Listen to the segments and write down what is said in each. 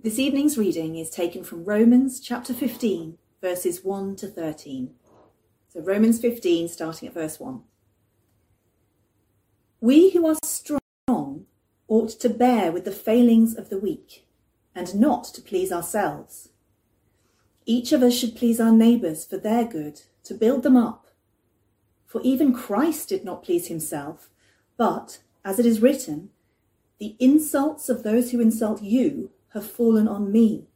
This evening's reading is taken from Romans chapter 15, verses 1 to 13. So, Romans 15, starting at verse 1. We who are strong ought to bear with the failings of the weak, and not to please ourselves. Each of us should please our neighbours for their good, to build them up. For even Christ did not please himself, but, as it is written, the insults of those who insult you have fallen on me.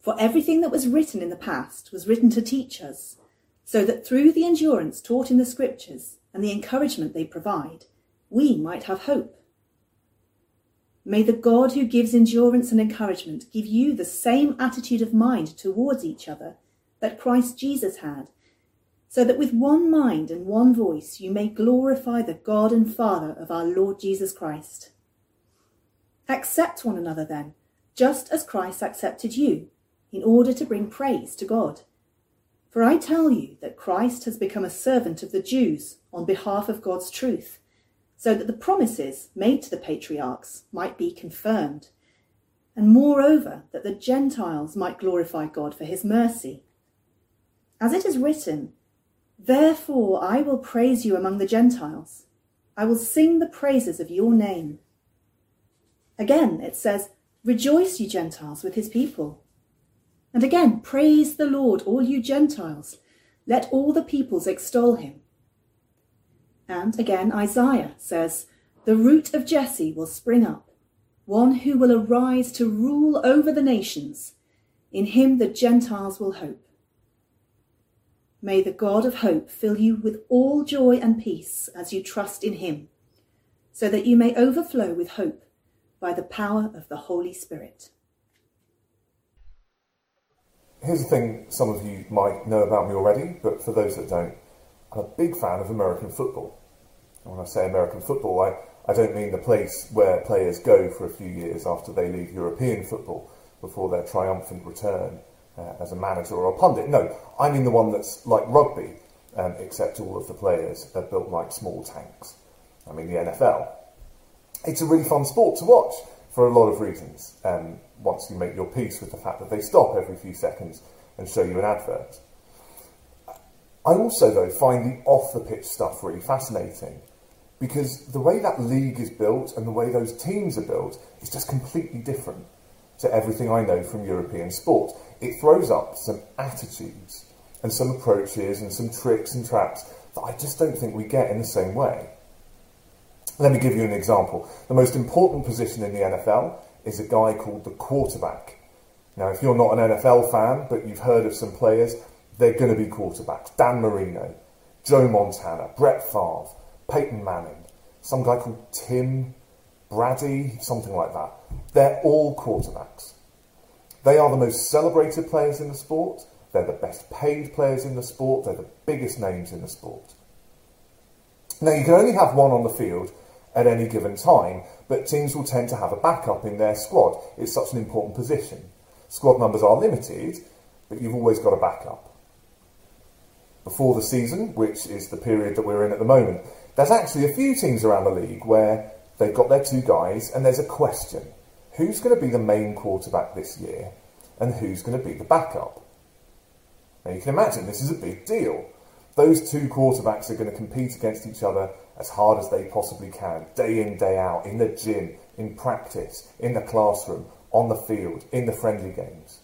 For everything that was written in the past was written to teach us, so that through the endurance taught in the Scriptures and the encouragement they provide, we might have hope. May the God who gives endurance and encouragement give you the same attitude of mind towards each other that Christ Jesus had, so that with one mind and one voice you may glorify the God and Father of our Lord Jesus Christ. Accept one another then, just as Christ accepted you, in order to bring praise to God. For I tell you that Christ has become a servant of the Jews on behalf of God's truth, so that the promises made to the patriarchs might be confirmed, and moreover that the Gentiles might glorify God for his mercy. As it is written, Therefore I will praise you among the Gentiles. I will sing the praises of your name. Again, it says, Rejoice, you Gentiles, with his people. And again, praise the Lord, all you Gentiles. Let all the peoples extol him. And again, Isaiah says, The root of Jesse will spring up, one who will arise to rule over the nations. In him the Gentiles will hope. May the God of hope fill you with all joy and peace as you trust in him, so that you may overflow with hope by the power of the Holy Spirit. Here's the thing some of you might know about me already, but for those that don't, I'm a big fan of American football. And when I say American football, I, I don't mean the place where players go for a few years after they leave European football before their triumphant return uh, as a manager or a pundit. No, I mean the one that's like rugby, um, except all of the players are built like small tanks. I mean the NFL it's a really fun sport to watch for a lot of reasons. Um, once you make your peace with the fact that they stop every few seconds and show you an advert. I also, though, find the off the pitch stuff really fascinating because the way that league is built and the way those teams are built is just completely different to everything I know from European sport. It throws up some attitudes and some approaches and some tricks and traps that I just don't think we get in the same way. Let me give you an example. The most important position in the NFL is a guy called the quarterback. Now, if you're not an NFL fan, but you've heard of some players, they're going to be quarterbacks. Dan Marino, Joe Montana, Brett Favre, Peyton Manning, some guy called Tim Brady, something like that. They're all quarterbacks. They are the most celebrated players in the sport. They're the best paid players in the sport. They're the biggest names in the sport. Now, you can only have one on the field at any given time, but teams will tend to have a backup in their squad. It's such an important position. Squad numbers are limited, but you've always got a backup. Before the season, which is the period that we're in at the moment, there's actually a few teams around the league where they've got their two guys and there's a question. Who's going to be the main quarterback this year and who's going to be the backup? Now you can imagine this is a big deal. Those two quarterbacks are going to compete against each other as hard as they possibly can, day in, day out, in the gym, in practice, in the classroom, on the field, in the friendly games.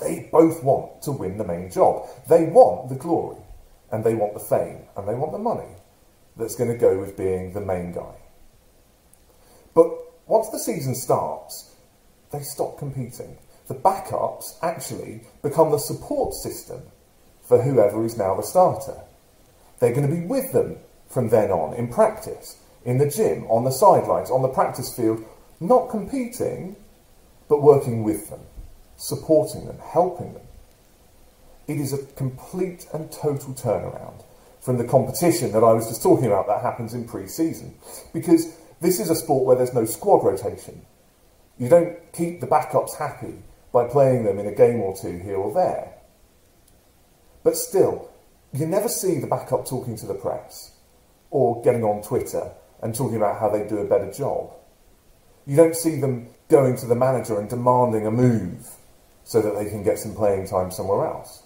They both want to win the main job. They want the glory, and they want the fame, and they want the money that's going to go with being the main guy. But once the season starts, they stop competing. The backups actually become the support system for whoever is now the starter. They're going to be with them from then on in practice, in the gym, on the sidelines, on the practice field, not competing, but working with them, supporting them, helping them. It is a complete and total turnaround from the competition that I was just talking about that happens in pre season. Because this is a sport where there's no squad rotation. You don't keep the backups happy by playing them in a game or two here or there. But still, you never see the backup talking to the press or getting on Twitter and talking about how they do a better job. You don't see them going to the manager and demanding a move so that they can get some playing time somewhere else.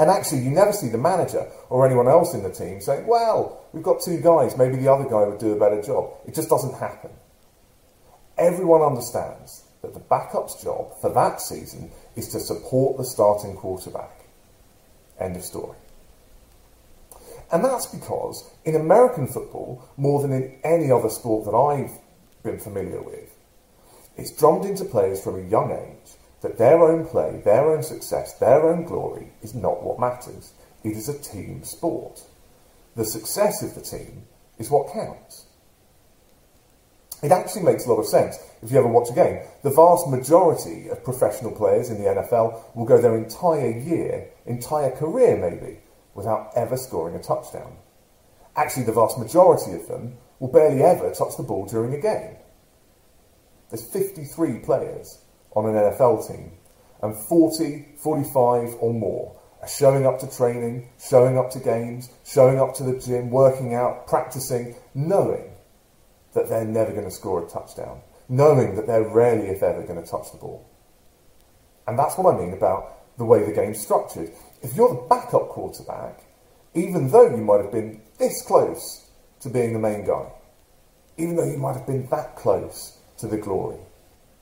And actually, you never see the manager or anyone else in the team saying, well, we've got two guys, maybe the other guy would do a better job. It just doesn't happen. Everyone understands that the backup's job for that season is to support the starting quarterback. End of story. And that's because in American football, more than in any other sport that I've been familiar with, it's drummed into players from a young age that their own play, their own success, their own glory is not what matters. It is a team sport. The success of the team is what counts. It actually makes a lot of sense if you ever watch a game. The vast majority of professional players in the NFL will go their entire year, entire career maybe, without ever scoring a touchdown. Actually, the vast majority of them will barely ever touch the ball during a game. There's 53 players on an NFL team, and 40, 45 or more are showing up to training, showing up to games, showing up to the gym, working out, practicing, knowing that they're never going to score a touchdown, knowing that they're rarely, if ever, going to touch the ball. And that's what I mean about the way the game's structured. If you're the backup quarterback, even though you might have been this close to being the main guy, even though you might have been that close to the glory,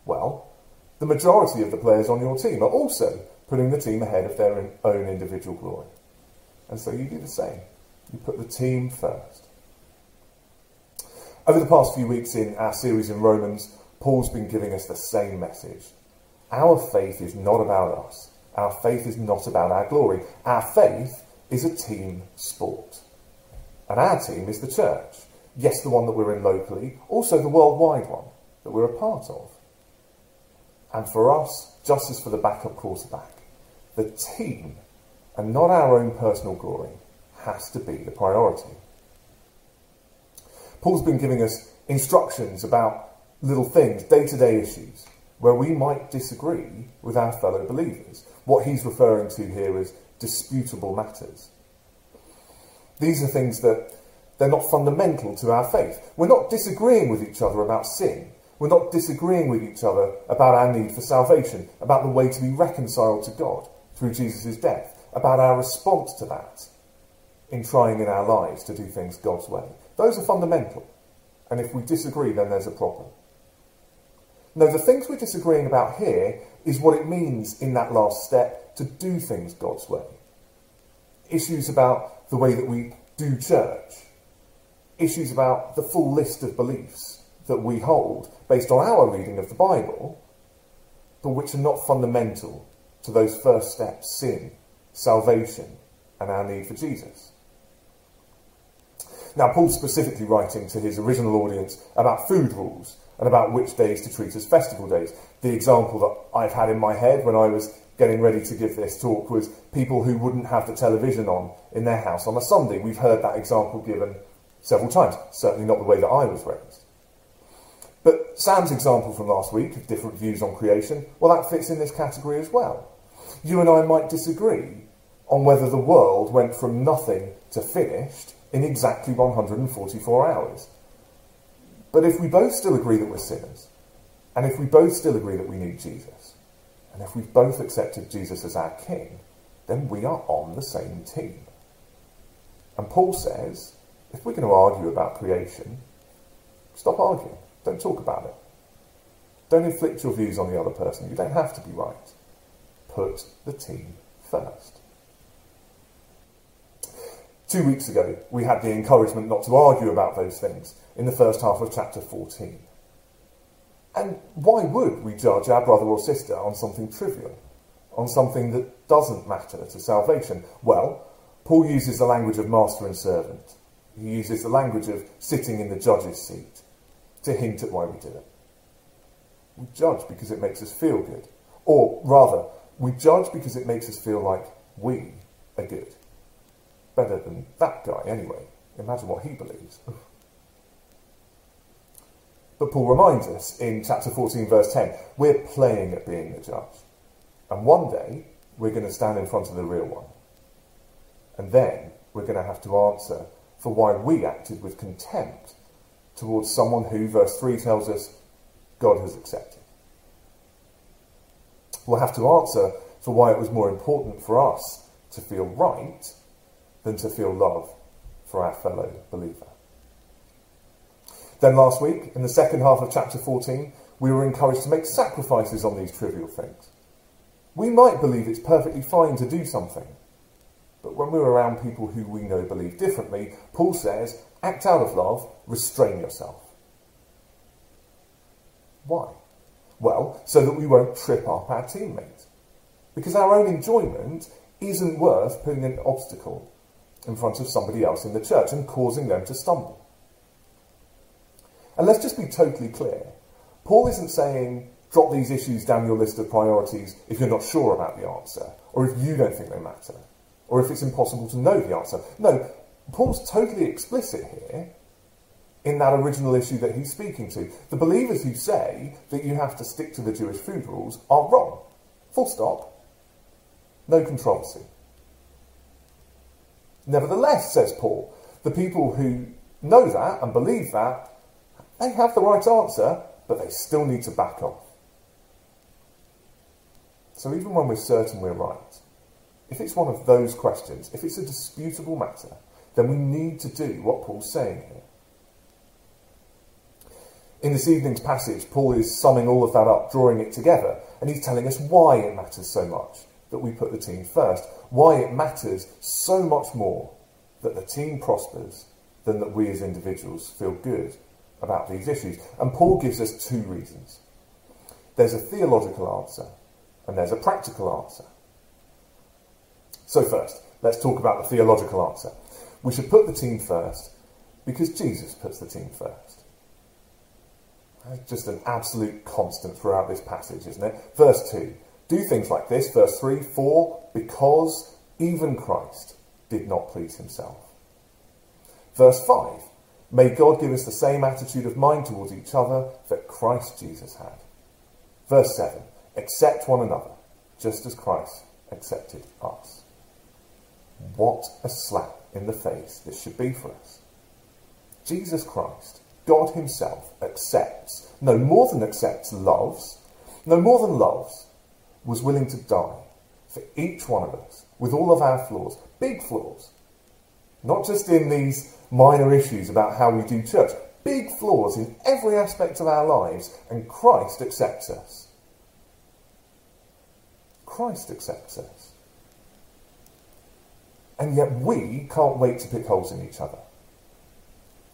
well, the majority of the players on your team are also putting the team ahead of their own individual glory. And so you do the same. You put the team first. Over the past few weeks in our series in Romans, Paul's been giving us the same message. Our faith is not about us. Our faith is not about our glory. Our faith is a team sport. And our team is the church. Yes, the one that we're in locally, also the worldwide one that we're a part of. And for us, just as for the backup quarterback, the team and not our own personal glory has to be the priority. Paul's been giving us instructions about little things, day to day issues, where we might disagree with our fellow believers. What he's referring to here is disputable matters. These are things that they're not fundamental to our faith. We're not disagreeing with each other about sin. We're not disagreeing with each other about our need for salvation, about the way to be reconciled to God through Jesus' death, about our response to that in trying in our lives to do things God's way. Those are fundamental. And if we disagree, then there's a problem. No, the things we're disagreeing about here is what it means in that last step to do things God's way. Issues about the way that we do church. Issues about the full list of beliefs that we hold based on our reading of the Bible, but which are not fundamental to those first steps sin, salvation, and our need for Jesus. Now, Paul's specifically writing to his original audience about food rules and about which days to treat as festival days. The example that I've had in my head when I was getting ready to give this talk was people who wouldn't have the television on in their house on a Sunday. We've heard that example given several times, certainly not the way that I was raised. But Sam's example from last week of different views on creation, well, that fits in this category as well. You and I might disagree on whether the world went from nothing to finished in exactly 144 hours. But if we both still agree that we're sinners, and if we both still agree that we need Jesus, and if we've both accepted Jesus as our King, then we are on the same team. And Paul says, if we're going to argue about creation, stop arguing. Don't talk about it. Don't inflict your views on the other person. You don't have to be right. Put the team first. Two weeks ago, we had the encouragement not to argue about those things in the first half of chapter 14. And why would we judge our brother or sister on something trivial, on something that doesn't matter to salvation? Well, Paul uses the language of master and servant. He uses the language of sitting in the judge's seat to hint at why we do it. We judge because it makes us feel good. Or rather, we judge because it makes us feel like we are good. Better than that guy, anyway. Imagine what he believes. but Paul reminds us in chapter 14, verse 10 we're playing at being the judge. And one day, we're going to stand in front of the real one. And then we're going to have to answer for why we acted with contempt towards someone who, verse 3 tells us, God has accepted. We'll have to answer for why it was more important for us to feel right than to feel love for our fellow believer. Then last week, in the second half of chapter 14, we were encouraged to make sacrifices on these trivial things. We might believe it's perfectly fine to do something, but when we're around people who we know believe differently, Paul says, act out of love, restrain yourself. Why? Well, so that we won't trip up our teammates. Because our own enjoyment isn't worth putting an obstacle in front of somebody else in the church and causing them to stumble. And let's just be totally clear. Paul isn't saying drop these issues down your list of priorities if you're not sure about the answer, or if you don't think they matter, or if it's impossible to know the answer. No, Paul's totally explicit here in that original issue that he's speaking to. The believers who say that you have to stick to the Jewish food rules are wrong. Full stop. No controversy. Nevertheless, says Paul, the people who know that and believe that, they have the right answer, but they still need to back off. So even when we're certain we're right, if it's one of those questions, if it's a disputable matter, then we need to do what Paul's saying here. In this evening's passage, Paul is summing all of that up, drawing it together, and he's telling us why it matters so much that we put the team first, why it matters so much more that the team prospers than that we as individuals feel good about these issues. And Paul gives us two reasons. There's a theological answer and there's a practical answer. So first, let's talk about the theological answer. We should put the team first because Jesus puts the team first. Just an absolute constant throughout this passage, isn't it? Verse 2. Do things like this. Verse 3. For, because even Christ did not please himself. Verse 5. May God give us the same attitude of mind towards each other that Christ Jesus had. Verse 7. Accept one another, just as Christ accepted us. What a slap in the face this should be for us. Jesus Christ God himself accepts, no more than accepts, loves, no more than loves, was willing to die for each one of us with all of our flaws, big flaws, not just in these minor issues about how we do church, big flaws in every aspect of our lives, and Christ accepts us. Christ accepts us. And yet we can't wait to pick holes in each other.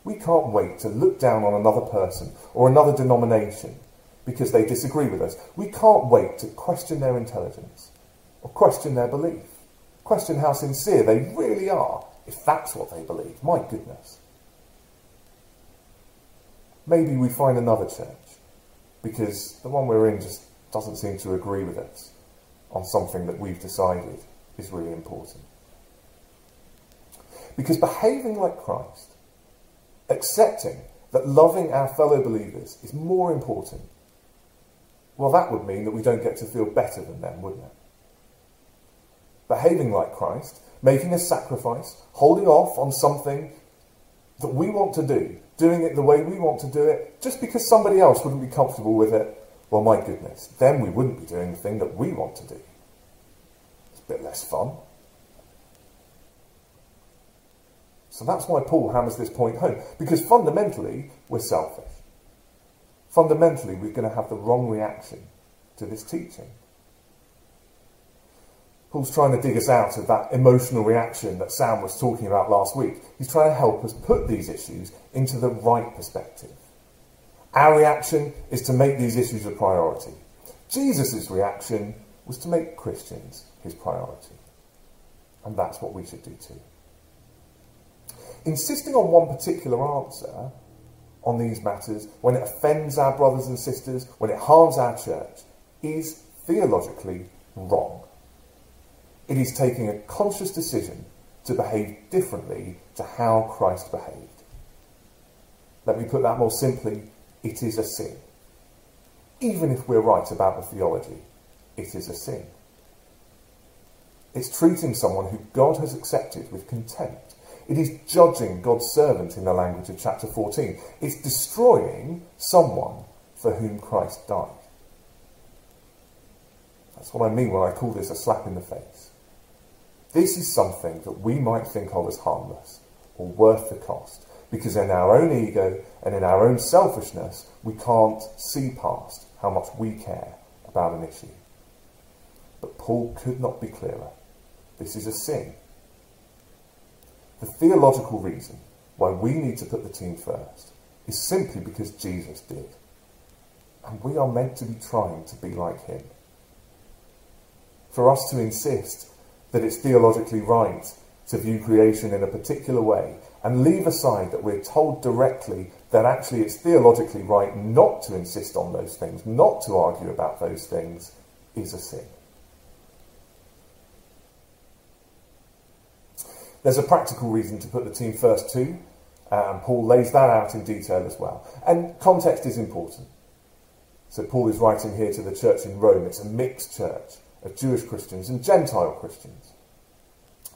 We can't wait to look down on another person or another denomination because they disagree with us. We can't wait to question their intelligence or question their belief, question how sincere they really are if that's what they believe. My goodness. Maybe we find another church because the one we're in just doesn't seem to agree with us on something that we've decided is really important. Because behaving like Christ accepting that loving our fellow believers is more important, well, that would mean that we don't get to feel better than them, wouldn't it? Behaving like Christ, making a sacrifice, holding off on something that we want to do, doing it the way we want to do it, just because somebody else wouldn't be comfortable with it, well, my goodness, then we wouldn't be doing the thing that we want to do. It's a bit less fun. So that's why Paul hammers this point home, because fundamentally, we're selfish. Fundamentally, we're going to have the wrong reaction to this teaching. Paul's trying to dig us out of that emotional reaction that Sam was talking about last week. He's trying to help us put these issues into the right perspective. Our reaction is to make these issues a priority. Jesus' reaction was to make Christians his priority. And that's what we should do too insisting on one particular answer on these matters when it offends our brothers and sisters, when it harms our church, is theologically wrong. It is taking a conscious decision to behave differently to how Christ behaved. Let me put that more simply it is a sin. Even if we're right about the theology, it is a sin. It's treating someone who God has accepted with contempt it is judging God's servant in the language of chapter 14. It's destroying someone for whom Christ died. That's what I mean when I call this a slap in the face. This is something that we might think of as harmless or worth the cost, because in our own ego and in our own selfishness, we can't see past how much we care about an issue. But Paul could not be clearer. This is a sin. The theological reason why we need to put the team first is simply because Jesus did. And we are meant to be trying to be like him. For us to insist that it's theologically right to view creation in a particular way and leave aside that we're told directly that actually it's theologically right not to insist on those things, not to argue about those things, is a sin. There's a practical reason to put the team first too, and Paul lays that out in detail as well. And context is important. So Paul is writing here to the church in Rome. It's a mixed church of Jewish Christians and Gentile Christians.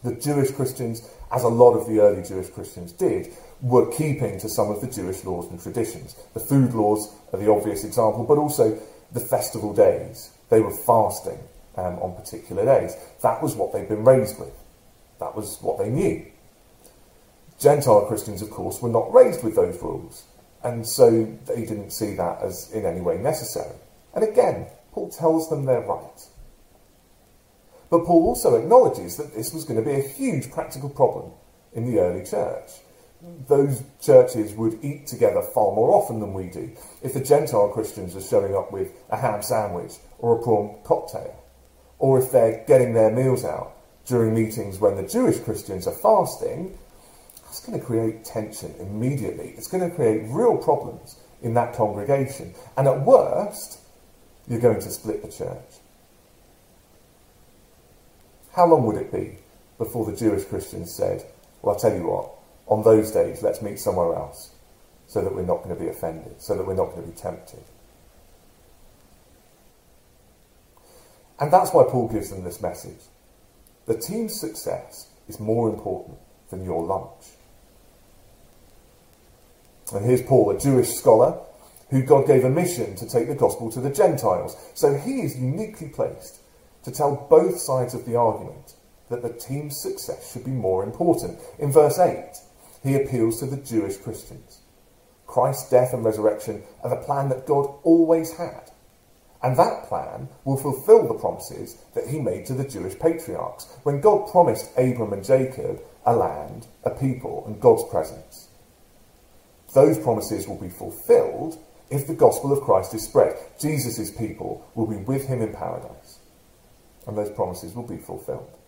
The Jewish Christians, as a lot of the early Jewish Christians did, were keeping to some of the Jewish laws and traditions. The food laws are the obvious example, but also the festival days. They were fasting um, on particular days. That was what they'd been raised with. That was what they knew. Gentile Christians, of course, were not raised with those rules, and so they didn't see that as in any way necessary. And again, Paul tells them they're right. But Paul also acknowledges that this was going to be a huge practical problem in the early church. Those churches would eat together far more often than we do. If the Gentile Christians are showing up with a ham sandwich or a prawn cocktail, or if they're getting their meals out during meetings when the Jewish Christians are fasting, that's going to create tension immediately. It's going to create real problems in that congregation. And at worst, you're going to split the church. How long would it be before the Jewish Christians said, Well, I'll tell you what, on those days, let's meet somewhere else so that we're not going to be offended, so that we're not going to be tempted? And that's why Paul gives them this message. The team's success is more important than your lunch. And here's Paul, a Jewish scholar who God gave a mission to take the gospel to the Gentiles. So he is uniquely placed to tell both sides of the argument that the team's success should be more important. In verse 8, he appeals to the Jewish Christians. Christ's death and resurrection are the plan that God always had. And that plan will fulfill the promises that he made to the Jewish patriarchs when God promised Abram and Jacob a land, a people, and God's presence. Those promises will be fulfilled if the gospel of Christ is spread. Jesus' people will be with him in paradise and those promises will be fulfilled.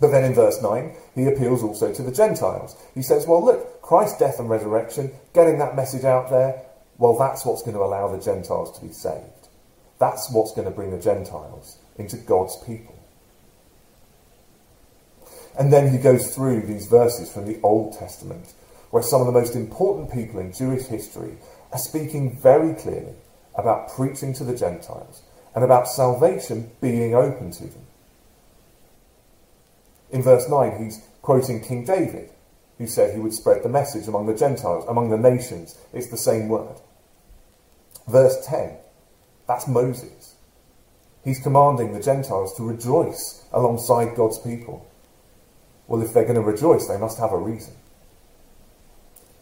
But then in verse 9, he appeals also to the Gentiles. He says, Well, look, Christ's death and resurrection, getting that message out there, well, that's what's going to allow the Gentiles to be saved. That's what's going to bring the Gentiles into God's people. And then he goes through these verses from the Old Testament, where some of the most important people in Jewish history are speaking very clearly about preaching to the Gentiles and about salvation being open to them. In verse 9, he's quoting King David, who said he would spread the message among the Gentiles, among the nations. It's the same word. Verse 10, that's Moses. He's commanding the Gentiles to rejoice alongside God's people. Well, if they're going to rejoice, they must have a reason.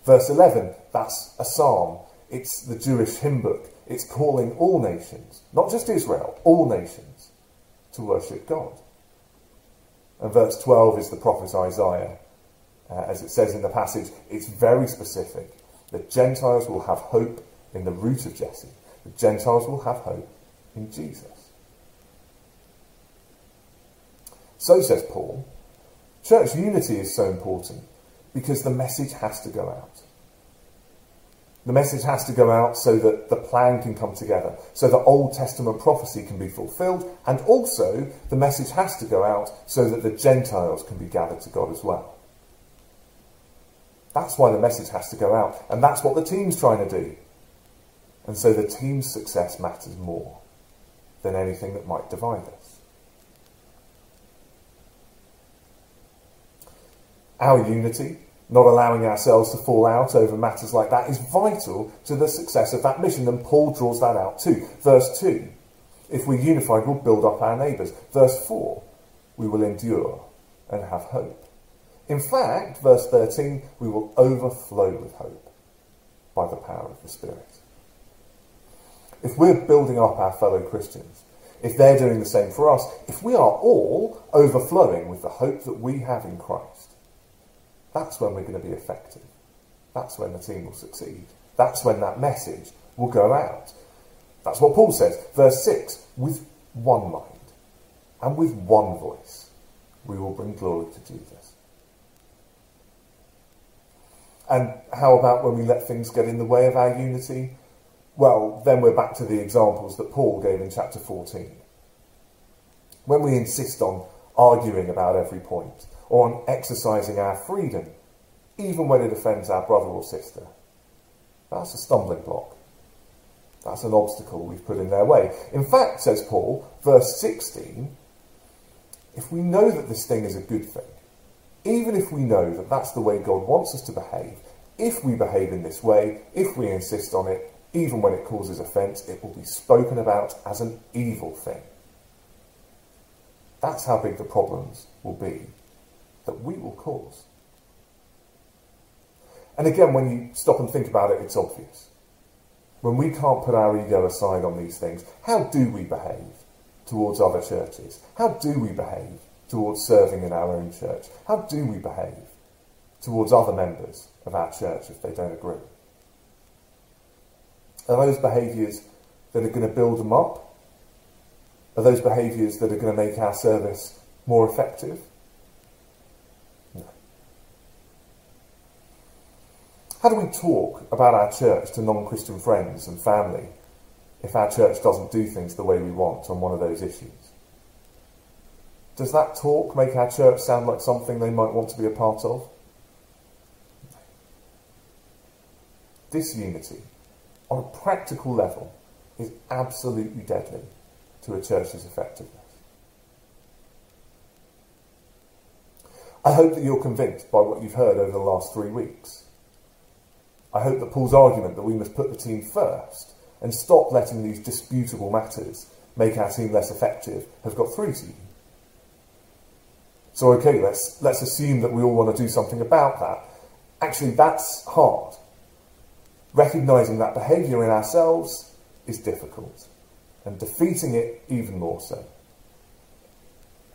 Verse 11, that's a psalm. It's the Jewish hymn book it's calling all nations, not just Israel, all nations, to worship God. And verse 12 is the prophet Isaiah. Uh, as it says in the passage, it's very specific. The Gentiles will have hope in the root of Jesse. The Gentiles will have hope in Jesus. So says Paul, church unity is so important because the message has to go out. The message has to go out so that the plan can come together, so that Old Testament prophecy can be fulfilled, and also the message has to go out so that the Gentiles can be gathered to God as well. That's why the message has to go out, and that's what the team's trying to do. And so the team's success matters more than anything that might divide us. Our unity Not allowing ourselves to fall out over matters like that is vital to the success of that mission, and Paul draws that out too. Verse 2 If we're unified, we'll build up our neighbours. Verse 4 We will endure and have hope. In fact, verse 13, we will overflow with hope by the power of the Spirit. If we're building up our fellow Christians, if they're doing the same for us, if we are all overflowing with the hope that we have in Christ, that's when we're going to be effective. That's when the team will succeed. That's when that message will go out. That's what Paul says. Verse 6 with one mind and with one voice, we will bring glory to Jesus. And how about when we let things get in the way of our unity? Well, then we're back to the examples that Paul gave in chapter 14. When we insist on arguing about every point, or on exercising our freedom, even when it offends our brother or sister, that's a stumbling block. That's an obstacle we've put in their way. In fact, says Paul, verse 16, if we know that this thing is a good thing, even if we know that that's the way God wants us to behave, if we behave in this way, if we insist on it, even when it causes offence, it will be spoken about as an evil thing. That's how big the problems will be that we will cause. And again, when you stop and think about it, it's obvious. When we can't put our ego aside on these things, how do we behave towards other churches? How do we behave towards serving in our own church? How do we behave towards other members of our church if they don't agree? Are those behaviours that are going to build them up? Are those behaviours that are going to make our service more effective? No. How do we talk about our church to non Christian friends and family if our church doesn't do things the way we want on one of those issues? Does that talk make our church sound like something they might want to be a part of? Disunity on a practical level, is absolutely deadly to a church's effectiveness. I hope that you're convinced by what you've heard over the last three weeks. I hope that Paul's argument that we must put the team first and stop letting these disputable matters make our team less effective have got through to you. So, okay, let's, let's assume that we all want to do something about that. Actually, that's hard recognizing that behaviour in ourselves is difficult and defeating it even more so.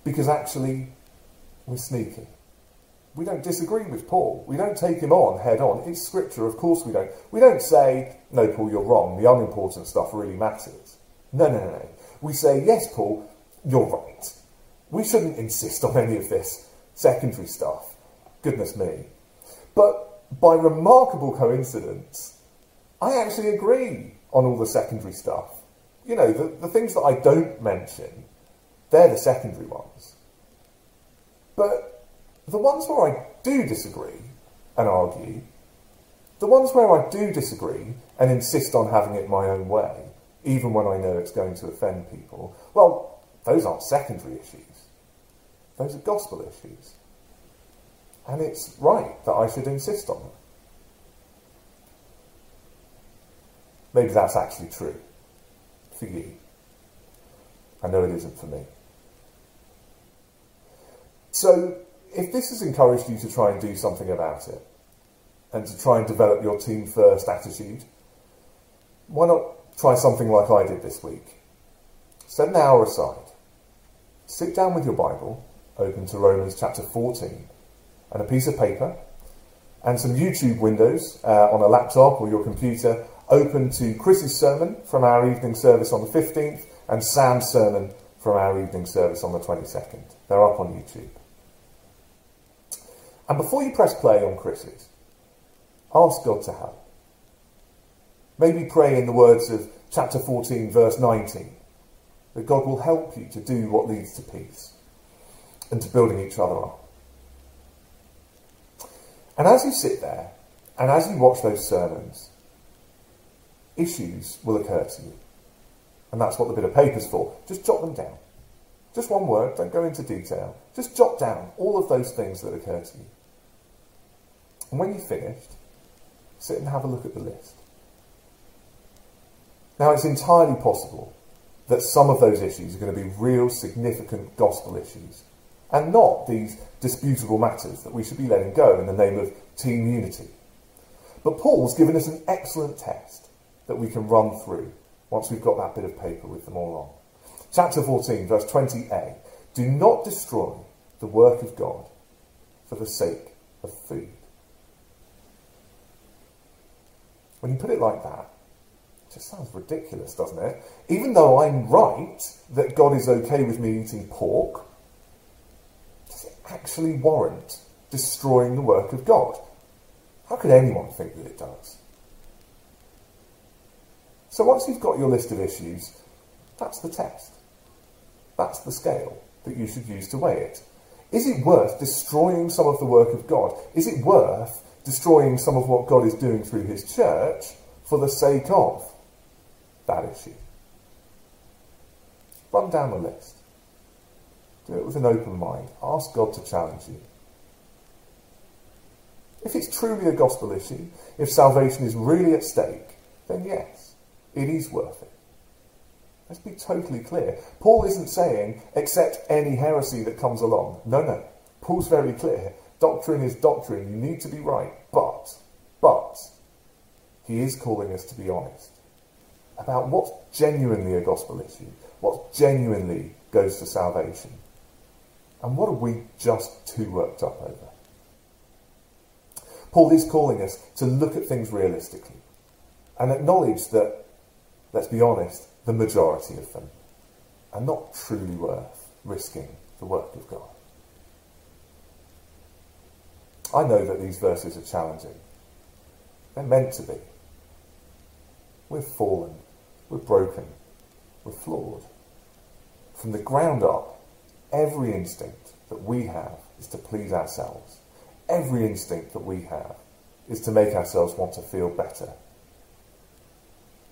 Because actually, we're sneaky. We don't disagree with Paul. We don't take him on head on. It's scripture, of course we don't. We don't say, no, Paul, you're wrong. The unimportant stuff really matters. No, no, no, no. We say, yes, Paul, you're right. We shouldn't insist on any of this secondary stuff. Goodness me. But by remarkable coincidence, I actually agree on all the secondary stuff. You know, the, the things that I don't mention, they're the secondary ones. But the ones where I do disagree and argue, the ones where I do disagree and insist on having it my own way, even when I know it's going to offend people, well, those aren't secondary issues. Those are gospel issues. And it's right that I should insist on them. Maybe that's actually true for you. I know it isn't for me. So, if this has encouraged you to try and do something about it, and to try and develop your team first attitude, why not try something like I did this week? Set an hour aside. Sit down with your Bible, open to Romans chapter 14, and a piece of paper, and some YouTube windows uh, on a laptop or your computer, open to Chris's sermon from our evening service on the 15th and Sam's sermon from our evening service on the 22nd. They're up on YouTube. And before you press play on Chris's, ask God to help. Maybe pray in the words of chapter 14, verse 19, that God will help you to do what leads to peace and to building each other up. And as you sit there, and as you watch those sermons, issues will occur to you. And that's what the bit of paper's for. Just jot them down. Just one word, don't go into detail. Just jot down all of those things that occur to you. And when you've finished, sit and have a look at the list. Now, it's entirely possible that some of those issues are going to be real significant gospel issues and not these disputable matters that we should be letting go in the name of team unity. But Paul's given us an excellent test that we can run through once we've got that bit of paper with them all on. Chapter 14, verse 20a. Do not destroy the work of God for the sake of food. When you put it like that, it just sounds ridiculous, doesn't it? Even though I'm right that God is okay with me eating pork, does it actually warrant destroying the work of God? How could anyone think that it does? So once you've got your list of issues, that's the test. That's the scale that you should use to weigh it. Is it worth destroying some of the work of God? Is it worth destroying some of what God is doing through his church for the sake of that issue? Run down the list. Do it with an open mind. Ask God to challenge you. If it's truly a gospel issue, if salvation is really at stake, then yes, it is worth it. Let's be totally clear. Paul isn't saying, accept any heresy that comes along. No, no. Paul's very clear. Doctrine is doctrine. You need to be right. But, but, he is calling us to be honest about what's genuinely a gospel issue, what genuinely goes to salvation, and what are we just too worked up over. Paul is calling us to look at things realistically and acknowledge that, let's be honest, the majority of them are not truly worth risking the work of God. I know that these verses are challenging. They're meant to be. We're fallen. We're broken. We're flawed. From the ground up, every instinct that we have is to please ourselves. Every instinct that we have is to make ourselves want to feel better,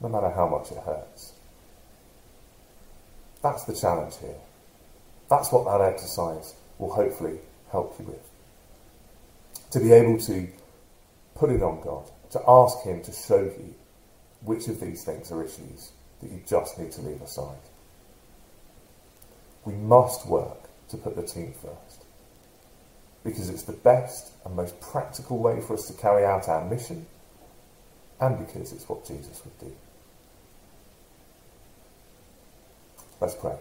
no matter how much it hurts. That's the challenge here. That's what that exercise will hopefully help you with. To be able to put it on God, to ask Him to show you which of these things are issues that you just need to leave aside. We must work to put the team first because it's the best and most practical way for us to carry out our mission and because it's what Jesus would do. Let's pray.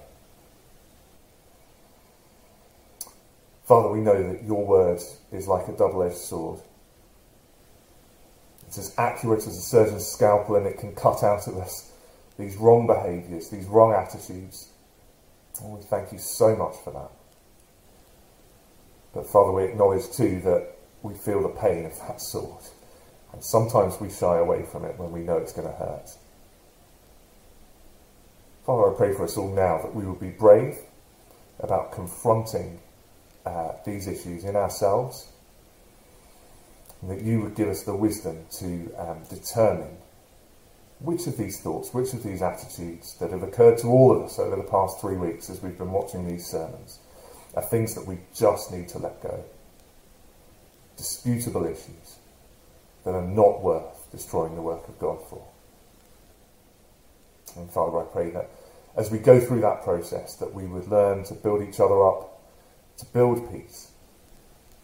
Father, we know that your word is like a double edged sword. It's as accurate as a surgeon's scalpel and it can cut out of us these wrong behaviours, these wrong attitudes. And we thank you so much for that. But Father, we acknowledge too that we feel the pain of that sword. And sometimes we shy away from it when we know it's going to hurt. Father, I pray for us all now that we will be brave about confronting uh, these issues in ourselves, and that you would give us the wisdom to um, determine which of these thoughts, which of these attitudes that have occurred to all of us over the past three weeks as we've been watching these sermons are things that we just need to let go. Disputable issues that are not worth destroying the work of God for. And Father, I pray that as we go through that process, that we would learn to build each other up, to build peace,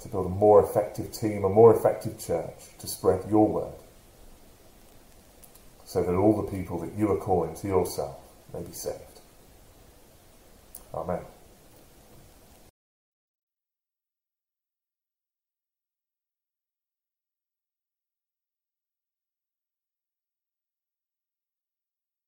to build a more effective team, a more effective church, to spread your word, so that all the people that you are calling to yourself may be saved. Amen.